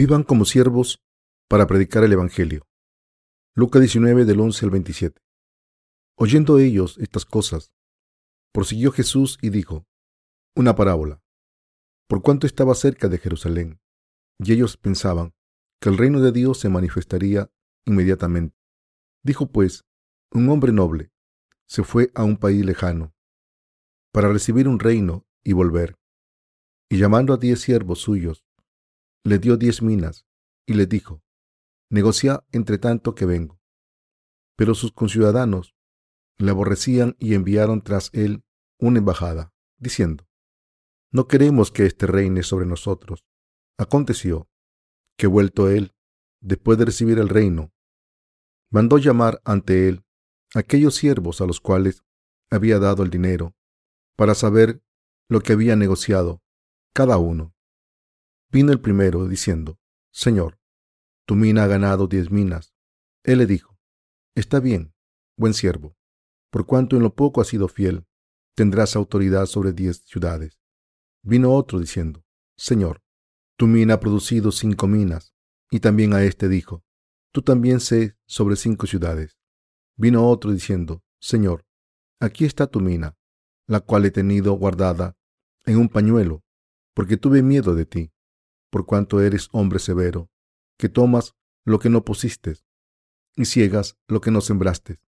Vivan como siervos para predicar el Evangelio. Lucas 19 del 11 al 27. Oyendo ellos estas cosas, prosiguió Jesús y dijo, una parábola, por cuanto estaba cerca de Jerusalén, y ellos pensaban que el reino de Dios se manifestaría inmediatamente. Dijo pues, un hombre noble se fue a un país lejano para recibir un reino y volver, y llamando a diez siervos suyos, le dio diez minas y le dijo, negocia entre tanto que vengo. Pero sus conciudadanos le aborrecían y enviaron tras él una embajada, diciendo, no queremos que éste reine sobre nosotros. Aconteció que vuelto él, después de recibir el reino, mandó llamar ante él aquellos siervos a los cuales había dado el dinero, para saber lo que había negociado cada uno. Vino el primero diciendo, Señor, tu mina ha ganado diez minas. Él le dijo, Está bien, buen siervo, por cuanto en lo poco has sido fiel, tendrás autoridad sobre diez ciudades. Vino otro diciendo, Señor, tu mina ha producido cinco minas. Y también a éste dijo, Tú también sé sobre cinco ciudades. Vino otro diciendo, Señor, aquí está tu mina, la cual he tenido guardada en un pañuelo, porque tuve miedo de ti por cuanto eres hombre severo, que tomas lo que no pusiste y ciegas lo que no sembraste.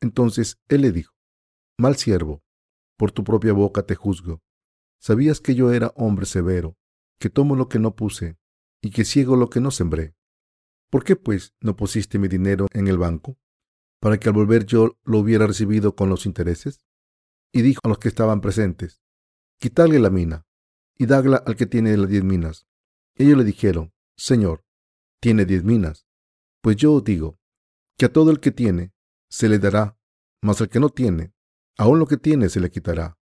Entonces él le dijo, Mal siervo, por tu propia boca te juzgo. ¿Sabías que yo era hombre severo, que tomo lo que no puse y que ciego lo que no sembré? ¿Por qué, pues, no pusiste mi dinero en el banco, para que al volver yo lo hubiera recibido con los intereses? Y dijo a los que estaban presentes, Quitadle la mina y dagla al que tiene las diez minas. Ellos le dijeron, Señor, tiene diez minas. Pues yo os digo, que a todo el que tiene se le dará, mas al que no tiene, aún lo que tiene se le quitará.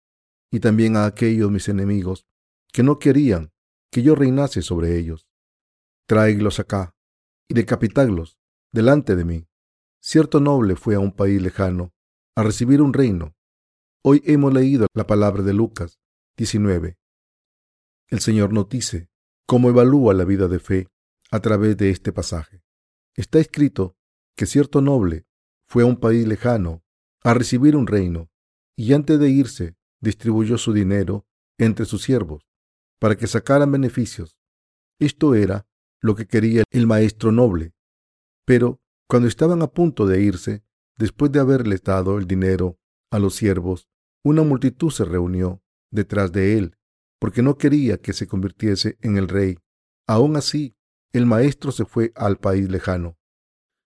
Y también a aquellos mis enemigos que no querían que yo reinase sobre ellos. Tráiglos acá y decapitadlos delante de mí. Cierto noble fue a un país lejano a recibir un reino. Hoy hemos leído la palabra de Lucas 19. El Señor nos dice cómo evalúa la vida de fe a través de este pasaje. Está escrito que cierto noble fue a un país lejano a recibir un reino y antes de irse distribuyó su dinero entre sus siervos para que sacaran beneficios. Esto era lo que quería el maestro noble. Pero cuando estaban a punto de irse, después de haberles dado el dinero a los siervos, una multitud se reunió detrás de él porque no quería que se convirtiese en el rey. Aún así, el maestro se fue al país lejano.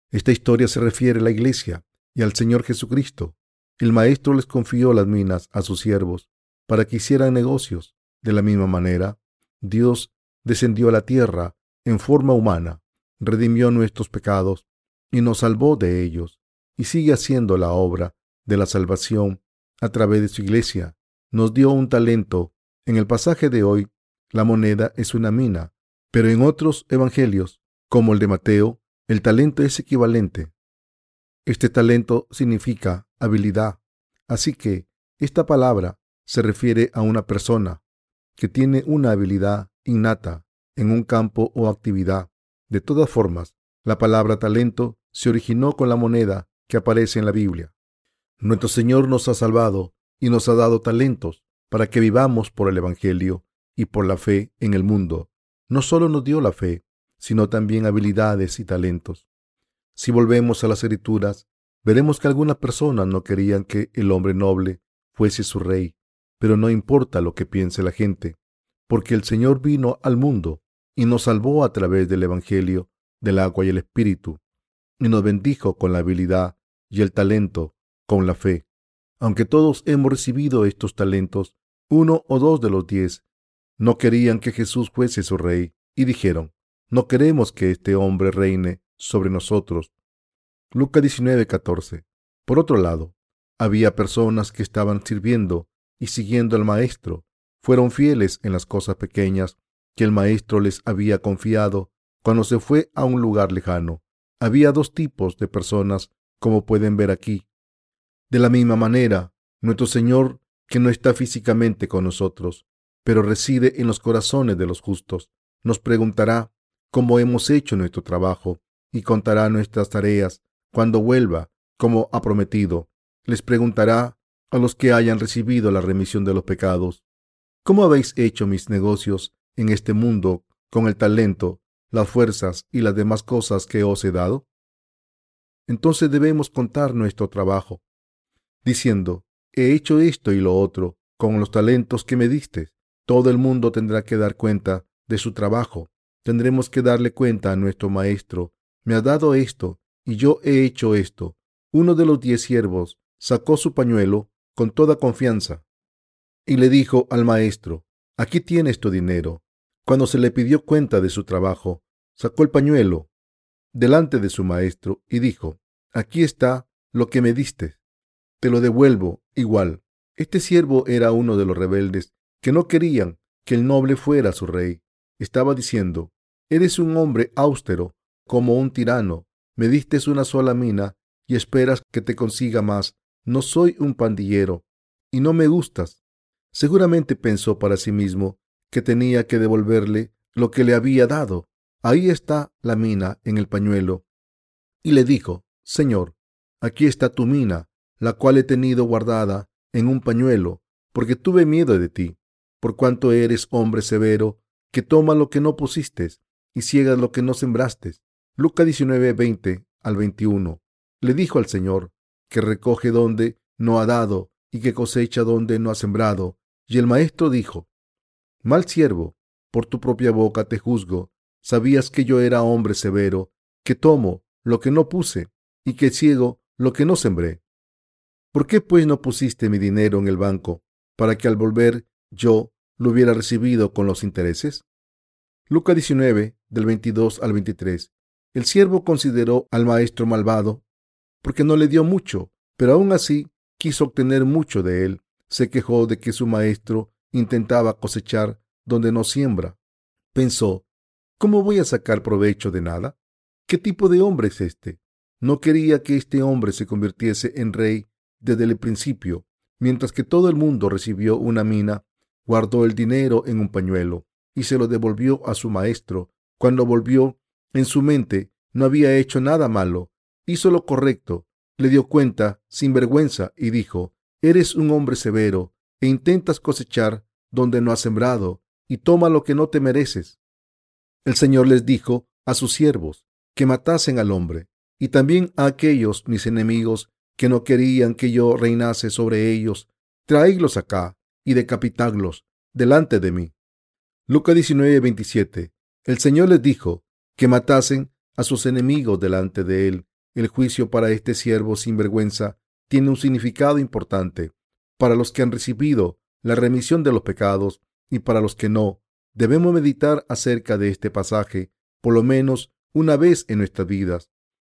Esta historia se refiere a la iglesia y al Señor Jesucristo. El maestro les confió las minas a sus siervos para que hicieran negocios. De la misma manera, Dios descendió a la tierra en forma humana, redimió nuestros pecados y nos salvó de ellos, y sigue haciendo la obra de la salvación a través de su iglesia. Nos dio un talento en el pasaje de hoy, la moneda es una mina, pero en otros evangelios, como el de Mateo, el talento es equivalente. Este talento significa habilidad, así que esta palabra se refiere a una persona que tiene una habilidad innata en un campo o actividad. De todas formas, la palabra talento se originó con la moneda que aparece en la Biblia. Nuestro Señor nos ha salvado y nos ha dado talentos para que vivamos por el Evangelio y por la fe en el mundo. No solo nos dio la fe, sino también habilidades y talentos. Si volvemos a las escrituras, veremos que algunas personas no querían que el hombre noble fuese su rey, pero no importa lo que piense la gente, porque el Señor vino al mundo y nos salvó a través del Evangelio, del agua y el Espíritu, y nos bendijo con la habilidad y el talento, con la fe. Aunque todos hemos recibido estos talentos, uno o dos de los diez no querían que Jesús fuese su rey y dijeron, no queremos que este hombre reine sobre nosotros. Lucas 19:14. Por otro lado, había personas que estaban sirviendo y siguiendo al Maestro. Fueron fieles en las cosas pequeñas que el Maestro les había confiado cuando se fue a un lugar lejano. Había dos tipos de personas, como pueden ver aquí. De la misma manera, nuestro Señor, que no está físicamente con nosotros, pero reside en los corazones de los justos, nos preguntará cómo hemos hecho nuestro trabajo y contará nuestras tareas cuando vuelva, como ha prometido. Les preguntará a los que hayan recibido la remisión de los pecados, ¿cómo habéis hecho mis negocios en este mundo con el talento, las fuerzas y las demás cosas que os he dado? Entonces debemos contar nuestro trabajo, diciendo, he hecho esto y lo otro con los talentos que me diste. Todo el mundo tendrá que dar cuenta de su trabajo. Tendremos que darle cuenta a nuestro maestro. Me ha dado esto y yo he hecho esto. Uno de los diez siervos sacó su pañuelo con toda confianza y le dijo al maestro, aquí tienes tu dinero. Cuando se le pidió cuenta de su trabajo, sacó el pañuelo delante de su maestro y dijo, aquí está lo que me diste. Te lo devuelvo igual. Este siervo era uno de los rebeldes que no querían que el noble fuera su rey. Estaba diciendo, eres un hombre austero, como un tirano. Me diste una sola mina y esperas que te consiga más. No soy un pandillero y no me gustas. Seguramente pensó para sí mismo que tenía que devolverle lo que le había dado. Ahí está la mina en el pañuelo. Y le dijo, Señor, aquí está tu mina, la cual he tenido guardada en un pañuelo, porque tuve miedo de ti, por cuanto eres hombre severo, que toma lo que no pusiste y ciegas lo que no sembraste. Lucas 19, 20 al 21. Le dijo al Señor, que recoge donde no ha dado y que cosecha donde no ha sembrado. Y el maestro dijo, Mal siervo, por tu propia boca te juzgo. Sabías que yo era hombre severo, que tomo lo que no puse y que ciego lo que no sembré. ¿Por qué pues no pusiste mi dinero en el banco para que al volver yo lo hubiera recibido con los intereses? Lucas 19, del 22 al 23. El siervo consideró al maestro malvado porque no le dio mucho, pero aún así quiso obtener mucho de él. Se quejó de que su maestro intentaba cosechar donde no siembra. Pensó, ¿cómo voy a sacar provecho de nada? ¿Qué tipo de hombre es este? No quería que este hombre se convirtiese en rey desde el principio, mientras que todo el mundo recibió una mina, guardó el dinero en un pañuelo y se lo devolvió a su maestro. Cuando volvió, en su mente no había hecho nada malo, hizo lo correcto, le dio cuenta sin vergüenza y dijo, Eres un hombre severo e intentas cosechar donde no has sembrado y toma lo que no te mereces. El Señor les dijo a sus siervos que matasen al hombre y también a aquellos mis enemigos que no querían que yo reinase sobre ellos, traídlos acá y decapitadlos delante de mí. Lucas 19, 27. El Señor les dijo que matasen a sus enemigos delante de él. El juicio para este siervo sin vergüenza tiene un significado importante. Para los que han recibido la remisión de los pecados y para los que no, debemos meditar acerca de este pasaje por lo menos una vez en nuestras vidas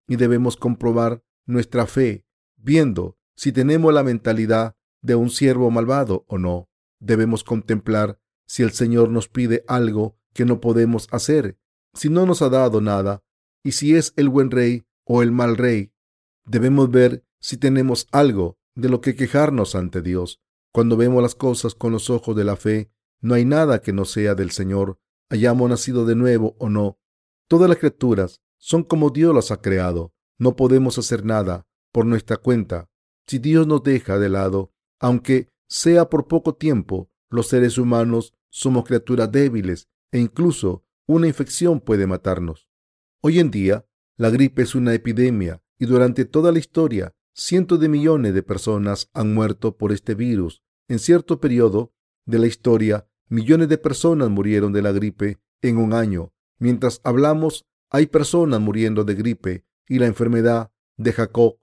y debemos comprobar nuestra fe viendo si tenemos la mentalidad de un siervo malvado o no. Debemos contemplar si el Señor nos pide algo que no podemos hacer, si no nos ha dado nada, y si es el buen rey o el mal rey. Debemos ver si tenemos algo de lo que quejarnos ante Dios. Cuando vemos las cosas con los ojos de la fe, no hay nada que no sea del Señor, hayamos nacido de nuevo o no. Todas las criaturas son como Dios las ha creado. No podemos hacer nada por nuestra cuenta. Si Dios nos deja de lado, aunque sea por poco tiempo, los seres humanos somos criaturas débiles e incluso una infección puede matarnos. Hoy en día, la gripe es una epidemia y durante toda la historia, cientos de millones de personas han muerto por este virus. En cierto periodo de la historia, millones de personas murieron de la gripe en un año. Mientras hablamos, hay personas muriendo de gripe y la enfermedad de Jacob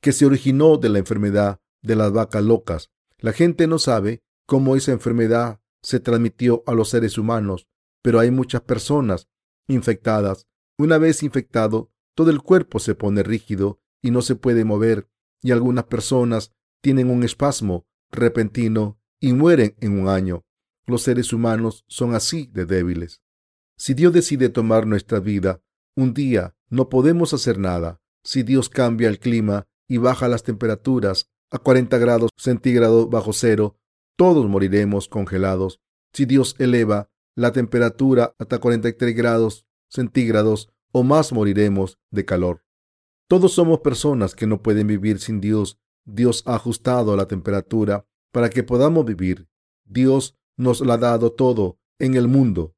que se originó de la enfermedad de las vacas locas. La gente no sabe cómo esa enfermedad se transmitió a los seres humanos, pero hay muchas personas infectadas. Una vez infectado, todo el cuerpo se pone rígido y no se puede mover, y algunas personas tienen un espasmo repentino y mueren en un año. Los seres humanos son así de débiles. Si Dios decide tomar nuestra vida, un día no podemos hacer nada. Si Dios cambia el clima, y baja las temperaturas a 40 grados centígrados bajo cero, todos moriremos congelados. Si Dios eleva la temperatura hasta 43 grados centígrados o más moriremos de calor. Todos somos personas que no pueden vivir sin Dios. Dios ha ajustado la temperatura para que podamos vivir. Dios nos lo ha dado todo en el mundo.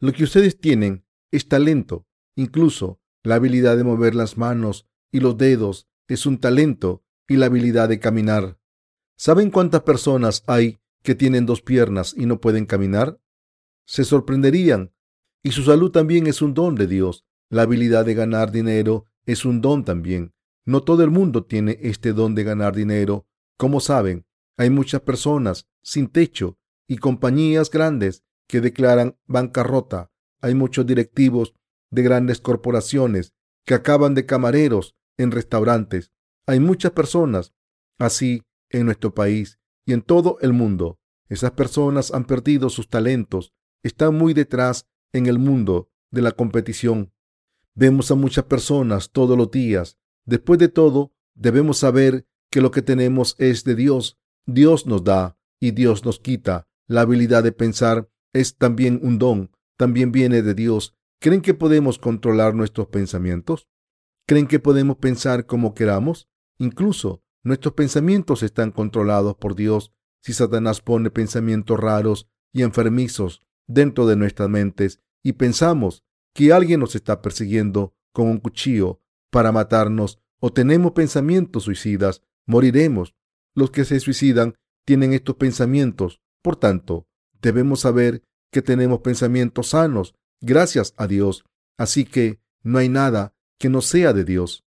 Lo que ustedes tienen es talento. Incluso la habilidad de mover las manos y los dedos es un talento y la habilidad de caminar. ¿Saben cuántas personas hay que tienen dos piernas y no pueden caminar? Se sorprenderían. Y su salud también es un don de Dios. La habilidad de ganar dinero es un don también. No todo el mundo tiene este don de ganar dinero. Como saben, hay muchas personas sin techo y compañías grandes que declaran bancarrota. Hay muchos directivos de grandes corporaciones que acaban de camareros en restaurantes. Hay muchas personas así en nuestro país y en todo el mundo. Esas personas han perdido sus talentos, están muy detrás en el mundo de la competición. Vemos a muchas personas todos los días. Después de todo, debemos saber que lo que tenemos es de Dios. Dios nos da y Dios nos quita. La habilidad de pensar es también un don, también viene de Dios. ¿Creen que podemos controlar nuestros pensamientos? ¿Creen que podemos pensar como queramos? Incluso nuestros pensamientos están controlados por Dios. Si Satanás pone pensamientos raros y enfermizos dentro de nuestras mentes y pensamos que alguien nos está persiguiendo con un cuchillo para matarnos o tenemos pensamientos suicidas, moriremos. Los que se suicidan tienen estos pensamientos. Por tanto, debemos saber que tenemos pensamientos sanos, gracias a Dios. Así que no hay nada que no sea de Dios.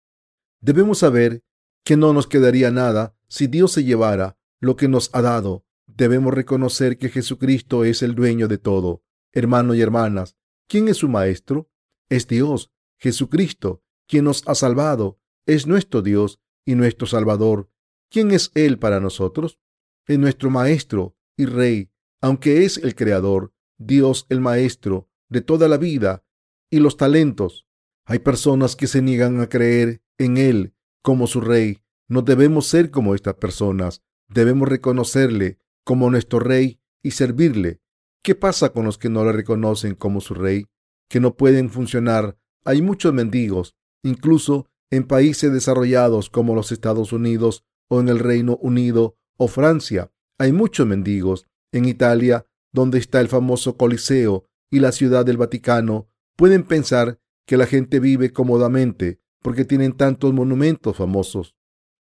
Debemos saber que no nos quedaría nada si Dios se llevara lo que nos ha dado. Debemos reconocer que Jesucristo es el dueño de todo. Hermanos y hermanas, ¿quién es su Maestro? Es Dios, Jesucristo, quien nos ha salvado. Es nuestro Dios y nuestro Salvador. ¿Quién es Él para nosotros? Es nuestro Maestro y Rey, aunque es el Creador, Dios el Maestro de toda la vida y los talentos. Hay personas que se niegan a creer en Él como su Rey. No debemos ser como estas personas. Debemos reconocerle como nuestro Rey y servirle. ¿Qué pasa con los que no le reconocen como su Rey? Que no pueden funcionar. Hay muchos mendigos, incluso en países desarrollados como los Estados Unidos o en el Reino Unido o Francia. Hay muchos mendigos. En Italia, donde está el famoso Coliseo y la ciudad del Vaticano, pueden pensar que la gente vive cómodamente porque tienen tantos monumentos famosos.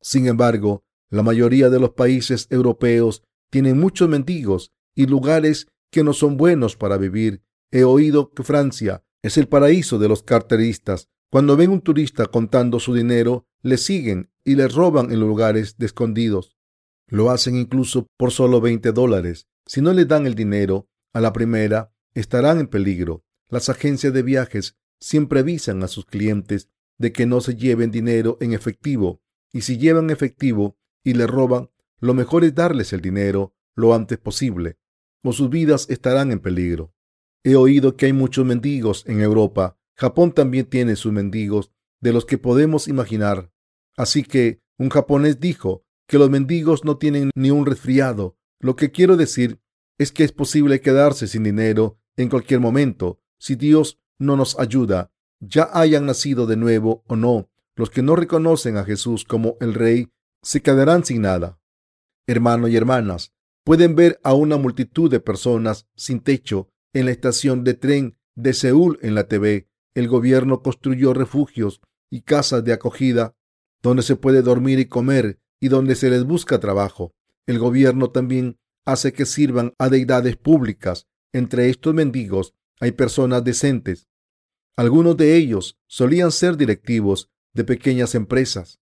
Sin embargo, la mayoría de los países europeos tienen muchos mendigos y lugares que no son buenos para vivir. He oído que Francia es el paraíso de los carteristas. Cuando ven un turista contando su dinero, le siguen y le roban en lugares de escondidos. Lo hacen incluso por solo 20 dólares. Si no le dan el dinero a la primera, estarán en peligro. Las agencias de viajes siempre avisan a sus clientes de que no se lleven dinero en efectivo y si llevan efectivo y le roban, lo mejor es darles el dinero lo antes posible o sus vidas estarán en peligro. He oído que hay muchos mendigos en Europa. Japón también tiene sus mendigos de los que podemos imaginar. Así que un japonés dijo que los mendigos no tienen ni un resfriado. Lo que quiero decir es que es posible quedarse sin dinero en cualquier momento si Dios no nos ayuda, ya hayan nacido de nuevo o no, los que no reconocen a Jesús como el Rey se quedarán sin nada. Hermanos y hermanas, pueden ver a una multitud de personas sin techo en la estación de tren de Seúl en la TV. El gobierno construyó refugios y casas de acogida donde se puede dormir y comer y donde se les busca trabajo. El gobierno también hace que sirvan a deidades públicas. Entre estos mendigos hay personas decentes. Algunos de ellos solían ser directivos de pequeñas empresas.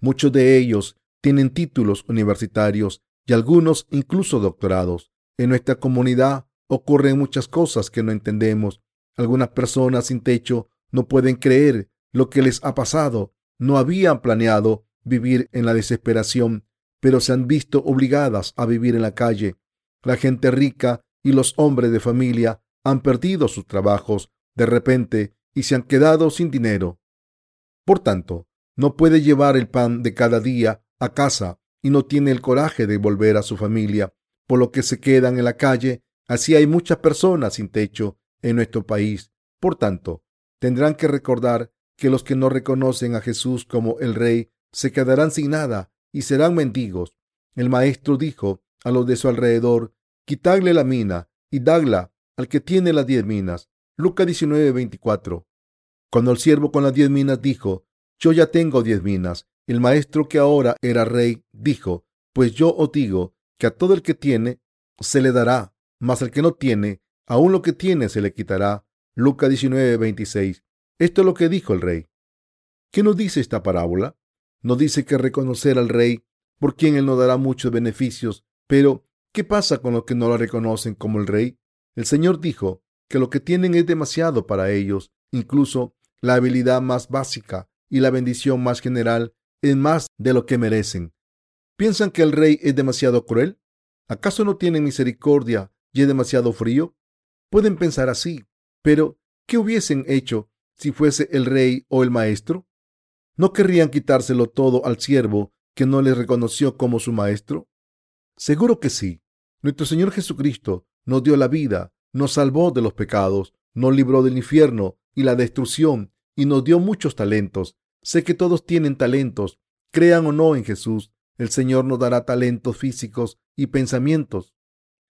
Muchos de ellos tienen títulos universitarios y algunos incluso doctorados. En nuestra comunidad ocurren muchas cosas que no entendemos. Algunas personas sin techo no pueden creer lo que les ha pasado. No habían planeado vivir en la desesperación, pero se han visto obligadas a vivir en la calle. La gente rica y los hombres de familia han perdido sus trabajos de repente y se han quedado sin dinero. Por tanto, no puede llevar el pan de cada día a casa y no tiene el coraje de volver a su familia, por lo que se quedan en la calle. Así hay muchas personas sin techo en nuestro país. Por tanto, tendrán que recordar que los que no reconocen a Jesús como el Rey se quedarán sin nada y serán mendigos. El maestro dijo a los de su alrededor, quitadle la mina y dadla al que tiene las diez minas. Lucas 19, 24. Cuando el siervo con las diez minas dijo, yo ya tengo diez minas, el maestro que ahora era rey dijo, pues yo os digo que a todo el que tiene se le dará, mas al que no tiene, aún lo que tiene se le quitará. Lucas 19, 26. Esto es lo que dijo el rey. ¿Qué nos dice esta parábola? Nos dice que reconocer al rey, por quien él nos dará muchos beneficios, pero ¿qué pasa con los que no lo reconocen como el rey? El Señor dijo que lo que tienen es demasiado para ellos, incluso la habilidad más básica y la bendición más general es más de lo que merecen. ¿Piensan que el rey es demasiado cruel? ¿Acaso no tienen misericordia y es demasiado frío? Pueden pensar así, pero ¿qué hubiesen hecho si fuese el rey o el maestro? ¿No querrían quitárselo todo al siervo que no les reconoció como su maestro? Seguro que sí. Nuestro Señor Jesucristo nos dio la vida, nos salvó de los pecados, nos libró del infierno y la destrucción y nos dio muchos talentos. Sé que todos tienen talentos, crean o no en Jesús. El Señor nos dará talentos físicos y pensamientos.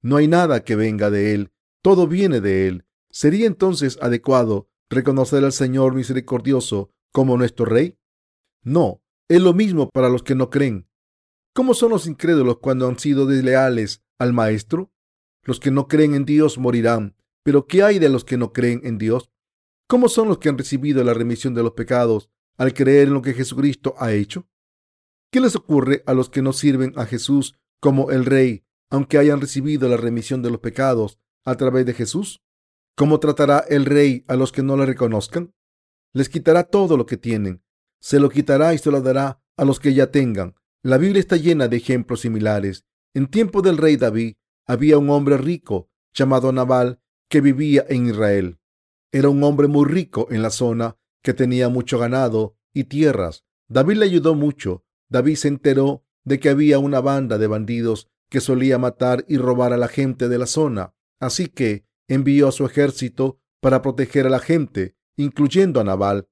No hay nada que venga de Él, todo viene de Él. ¿Sería entonces adecuado reconocer al Señor misericordioso como nuestro Rey? No, es lo mismo para los que no creen. ¿Cómo son los incrédulos cuando han sido desleales al Maestro? Los que no creen en Dios morirán. Pero ¿qué hay de los que no creen en Dios? ¿Cómo son los que han recibido la remisión de los pecados al creer en lo que Jesucristo ha hecho? ¿Qué les ocurre a los que no sirven a Jesús como el Rey, aunque hayan recibido la remisión de los pecados a través de Jesús? ¿Cómo tratará el Rey a los que no le reconozcan? Les quitará todo lo que tienen. Se lo quitará y se lo dará a los que ya tengan. La Biblia está llena de ejemplos similares. En tiempo del rey David, había un hombre rico llamado Nabal que vivía en Israel. Era un hombre muy rico en la zona que tenía mucho ganado y tierras. David le ayudó mucho. David se enteró de que había una banda de bandidos que solía matar y robar a la gente de la zona. Así que envió a su ejército para proteger a la gente, incluyendo a Nabal.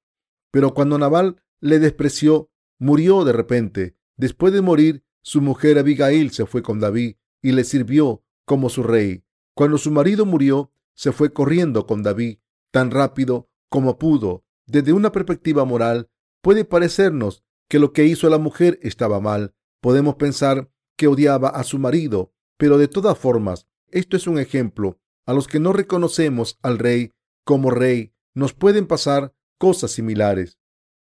Pero cuando Nabal le despreció, murió de repente. Después de morir, su mujer Abigail se fue con David y le sirvió como su rey. Cuando su marido murió, se fue corriendo con David tan rápido como pudo. Desde una perspectiva moral, puede parecernos que lo que hizo la mujer estaba mal. Podemos pensar que odiaba a su marido, pero de todas formas, esto es un ejemplo. A los que no reconocemos al rey como rey, nos pueden pasar cosas similares.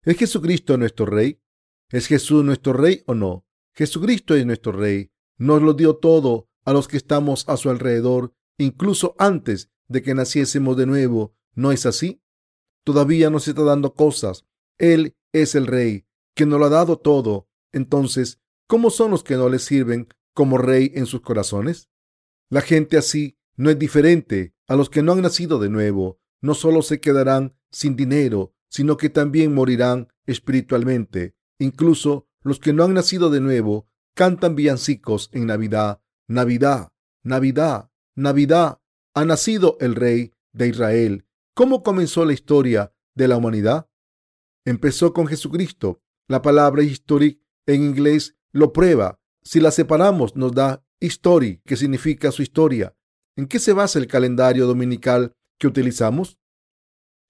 ¿Es Jesucristo nuestro rey? ¿Es Jesús nuestro rey o no? Jesucristo es nuestro rey. Nos lo dio todo a los que estamos a su alrededor, incluso antes de que naciésemos de nuevo. ¿No es así? Todavía nos está dando cosas. Él es el Rey, que nos lo ha dado todo. Entonces, ¿cómo son los que no le sirven como Rey en sus corazones? La gente así no es diferente a los que no han nacido de nuevo. No solo se quedarán sin dinero, sino que también morirán espiritualmente. Incluso los que no han nacido de nuevo cantan villancicos en Navidad Navidad, Navidad, Navidad, ha nacido el rey de Israel. ¿Cómo comenzó la historia de la humanidad? Empezó con Jesucristo. La palabra history en inglés lo prueba. Si la separamos nos da history, que significa su historia. ¿En qué se basa el calendario dominical que utilizamos?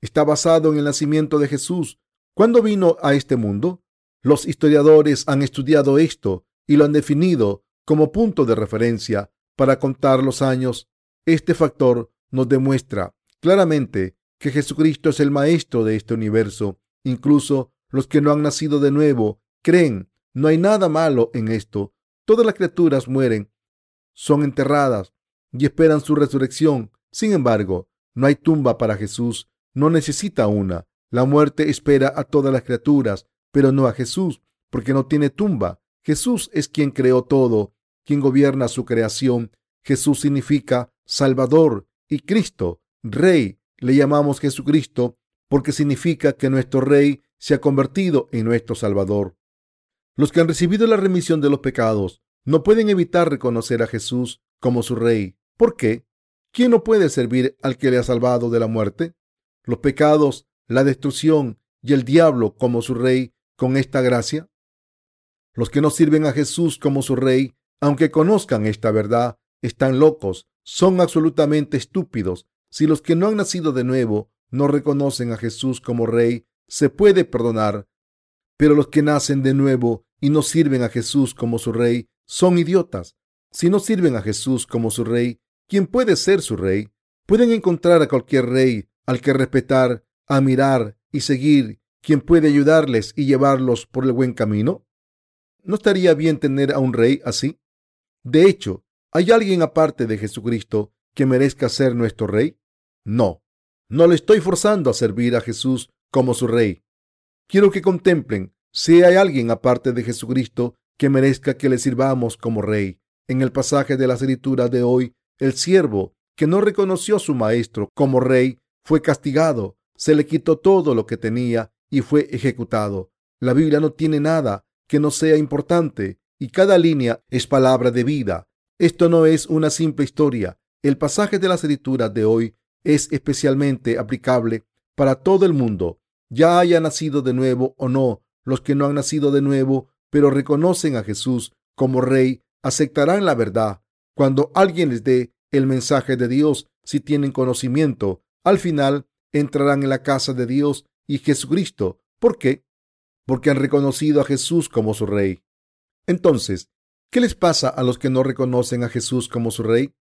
Está basado en el nacimiento de Jesús. ¿Cuándo vino a este mundo? Los historiadores han estudiado esto y lo han definido como punto de referencia para contar los años. Este factor nos demuestra claramente que Jesucristo es el maestro de este universo. Incluso los que no han nacido de nuevo creen. No hay nada malo en esto. Todas las criaturas mueren, son enterradas y esperan su resurrección. Sin embargo, no hay tumba para Jesús. No necesita una. La muerte espera a todas las criaturas, pero no a Jesús, porque no tiene tumba. Jesús es quien creó todo, quien gobierna su creación. Jesús significa Salvador y Cristo, Rey. Le llamamos Jesucristo porque significa que nuestro Rey se ha convertido en nuestro Salvador. Los que han recibido la remisión de los pecados no pueden evitar reconocer a Jesús como su Rey. ¿Por qué? ¿Quién no puede servir al que le ha salvado de la muerte? los pecados, la destrucción y el diablo como su rey con esta gracia? Los que no sirven a Jesús como su rey, aunque conozcan esta verdad, están locos, son absolutamente estúpidos. Si los que no han nacido de nuevo no reconocen a Jesús como rey, se puede perdonar. Pero los que nacen de nuevo y no sirven a Jesús como su rey, son idiotas. Si no sirven a Jesús como su rey, ¿quién puede ser su rey? Pueden encontrar a cualquier rey al que respetar, admirar y seguir, quien puede ayudarles y llevarlos por el buen camino. ¿No estaría bien tener a un rey así? De hecho, ¿hay alguien aparte de Jesucristo que merezca ser nuestro rey? No, no le estoy forzando a servir a Jesús como su rey. Quiero que contemplen si hay alguien aparte de Jesucristo que merezca que le sirvamos como rey. En el pasaje de la escritura de hoy, el siervo que no reconoció a su maestro como rey fue castigado, se le quitó todo lo que tenía y fue ejecutado. La Biblia no tiene nada que no sea importante y cada línea es palabra de vida. Esto no es una simple historia. El pasaje de las escrituras de hoy es especialmente aplicable para todo el mundo, ya haya nacido de nuevo o no. Los que no han nacido de nuevo, pero reconocen a Jesús como Rey, aceptarán la verdad. Cuando alguien les dé el mensaje de Dios, si tienen conocimiento, al final entrarán en la casa de Dios y Jesucristo. ¿Por qué? Porque han reconocido a Jesús como su Rey. Entonces, ¿qué les pasa a los que no reconocen a Jesús como su Rey?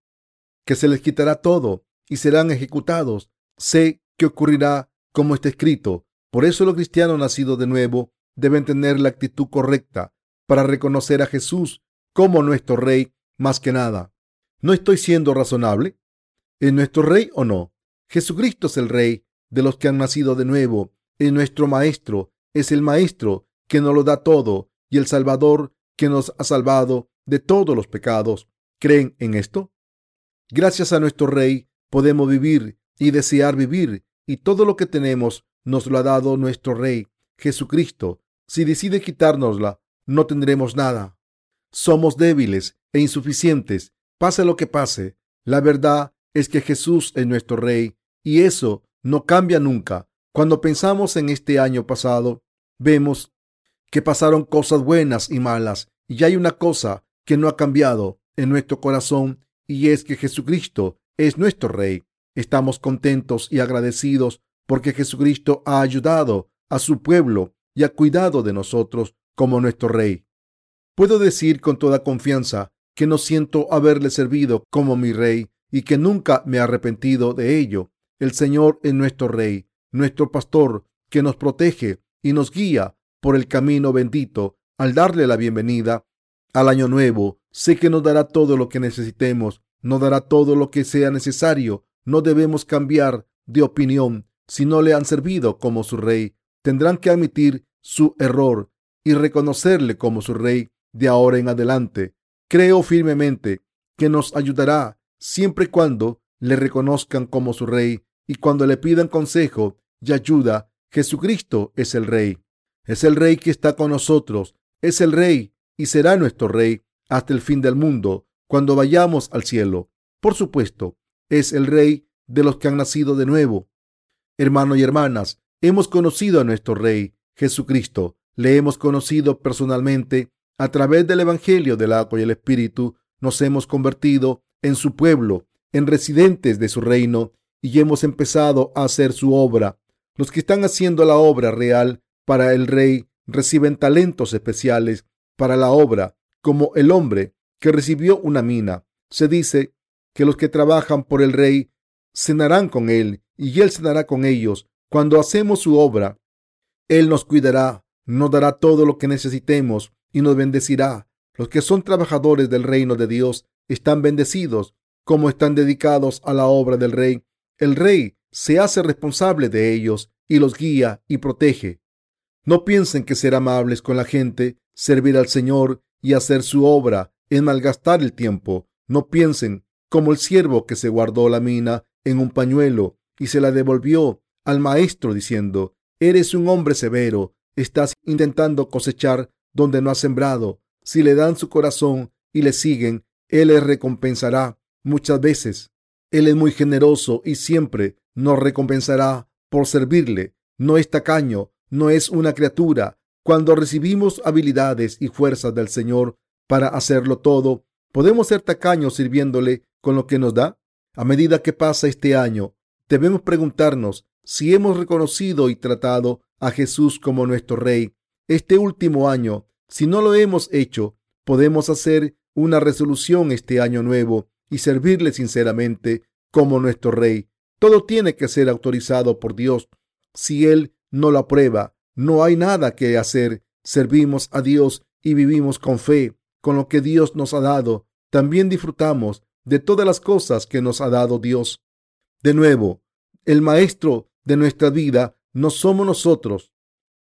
Que se les quitará todo y serán ejecutados. Sé que ocurrirá como está escrito. Por eso los cristianos nacidos de nuevo deben tener la actitud correcta para reconocer a Jesús como nuestro Rey más que nada. ¿No estoy siendo razonable? ¿Es nuestro Rey o no? Jesucristo es el Rey de los que han nacido de nuevo. Es nuestro Maestro. Es el Maestro que nos lo da todo y el Salvador que nos ha salvado de todos los pecados. ¿Creen en esto? Gracias a nuestro Rey podemos vivir y desear vivir y todo lo que tenemos nos lo ha dado nuestro Rey, Jesucristo. Si decide quitárnosla, no tendremos nada. Somos débiles e insuficientes, pase lo que pase. La verdad es que Jesús es nuestro Rey y eso no cambia nunca. Cuando pensamos en este año pasado, vemos que pasaron cosas buenas y malas y hay una cosa que no ha cambiado en nuestro corazón y es que Jesucristo es nuestro Rey. Estamos contentos y agradecidos porque Jesucristo ha ayudado a su pueblo y ha cuidado de nosotros como nuestro Rey. Puedo decir con toda confianza que no siento haberle servido como mi Rey y que nunca me he arrepentido de ello. El Señor es nuestro Rey, nuestro pastor, que nos protege y nos guía por el camino bendito. Al darle la bienvenida al año nuevo, sé que nos dará todo lo que necesitemos, nos dará todo lo que sea necesario. No debemos cambiar de opinión si no le han servido como su rey. Tendrán que admitir su error y reconocerle como su rey de ahora en adelante. Creo firmemente que nos ayudará siempre y cuando le reconozcan como su rey y cuando le pidan consejo y ayuda. Jesucristo es el rey. Es el rey que está con nosotros. Es el rey y será nuestro rey hasta el fin del mundo, cuando vayamos al cielo. Por supuesto, es el rey de los que han nacido de nuevo. Hermanos y hermanas, hemos conocido a nuestro rey, Jesucristo. Le hemos conocido personalmente a través del Evangelio del agua y el Espíritu. Nos hemos convertido en su pueblo, en residentes de su reino, y hemos empezado a hacer su obra. Los que están haciendo la obra real para el rey reciben talentos especiales para la obra, como el hombre que recibió una mina. Se dice que los que trabajan por el rey cenarán con él y él cenará con ellos. Cuando hacemos su obra, él nos cuidará, nos dará todo lo que necesitemos y nos bendecirá. Los que son trabajadores del reino de Dios están bendecidos, como están dedicados a la obra del rey. El rey se hace responsable de ellos y los guía y protege. No piensen que ser amables con la gente, servir al Señor y hacer su obra es malgastar el tiempo. No piensen como el siervo que se guardó la mina en un pañuelo y se la devolvió al maestro diciendo, Eres un hombre severo, estás intentando cosechar donde no has sembrado. Si le dan su corazón y le siguen, Él les recompensará muchas veces. Él es muy generoso y siempre nos recompensará por servirle. No es tacaño, no es una criatura. Cuando recibimos habilidades y fuerzas del Señor para hacerlo todo, ¿podemos ser tacaños sirviéndole con lo que nos da? A medida que pasa este año, debemos preguntarnos si hemos reconocido y tratado a Jesús como nuestro Rey este último año. Si no lo hemos hecho, podemos hacer una resolución este año nuevo y servirle sinceramente como nuestro Rey. Todo tiene que ser autorizado por Dios. Si Él no lo aprueba, no hay nada que hacer. Servimos a Dios y vivimos con fe, con lo que Dios nos ha dado. También disfrutamos de todas las cosas que nos ha dado Dios. De nuevo, el Maestro de nuestra vida no somos nosotros,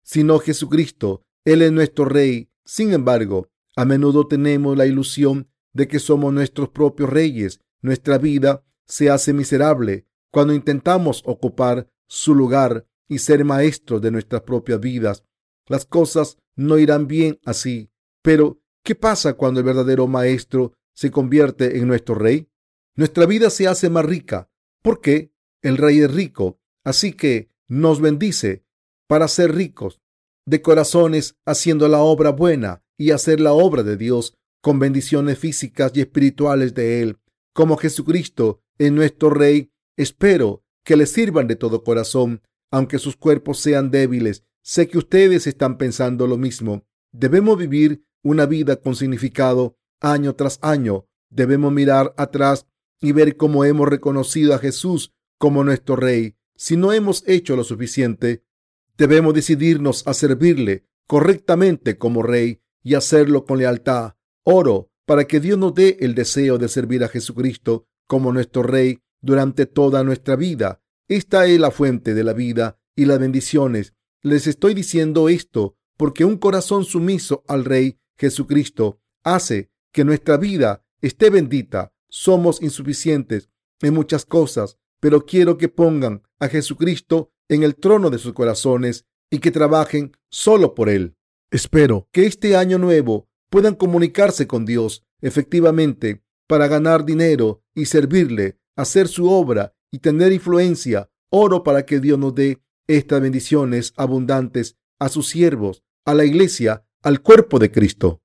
sino Jesucristo. Él es nuestro Rey. Sin embargo, a menudo tenemos la ilusión de que somos nuestros propios reyes. Nuestra vida se hace miserable cuando intentamos ocupar su lugar y ser maestros de nuestras propias vidas. Las cosas no irán bien así. Pero, ¿qué pasa cuando el verdadero maestro se convierte en nuestro rey? Nuestra vida se hace más rica. ¿Por qué? El rey es rico. Así que nos bendice para ser ricos de corazones haciendo la obra buena y hacer la obra de Dios con bendiciones físicas y espirituales de Él. Como Jesucristo es nuestro Rey, espero que le sirvan de todo corazón, aunque sus cuerpos sean débiles. Sé que ustedes están pensando lo mismo. Debemos vivir una vida con significado año tras año. Debemos mirar atrás y ver cómo hemos reconocido a Jesús como nuestro Rey. Si no hemos hecho lo suficiente, debemos decidirnos a servirle correctamente como Rey y hacerlo con lealtad. Oro para que Dios nos dé el deseo de servir a Jesucristo como nuestro Rey durante toda nuestra vida. Esta es la fuente de la vida y las bendiciones. Les estoy diciendo esto porque un corazón sumiso al Rey Jesucristo hace que nuestra vida esté bendita. Somos insuficientes en muchas cosas, pero quiero que pongan a Jesucristo en el trono de sus corazones y que trabajen solo por Él. Espero que este año nuevo puedan comunicarse con Dios efectivamente para ganar dinero y servirle, hacer su obra y tener influencia. Oro para que Dios nos dé estas bendiciones abundantes a sus siervos, a la iglesia, al cuerpo de Cristo.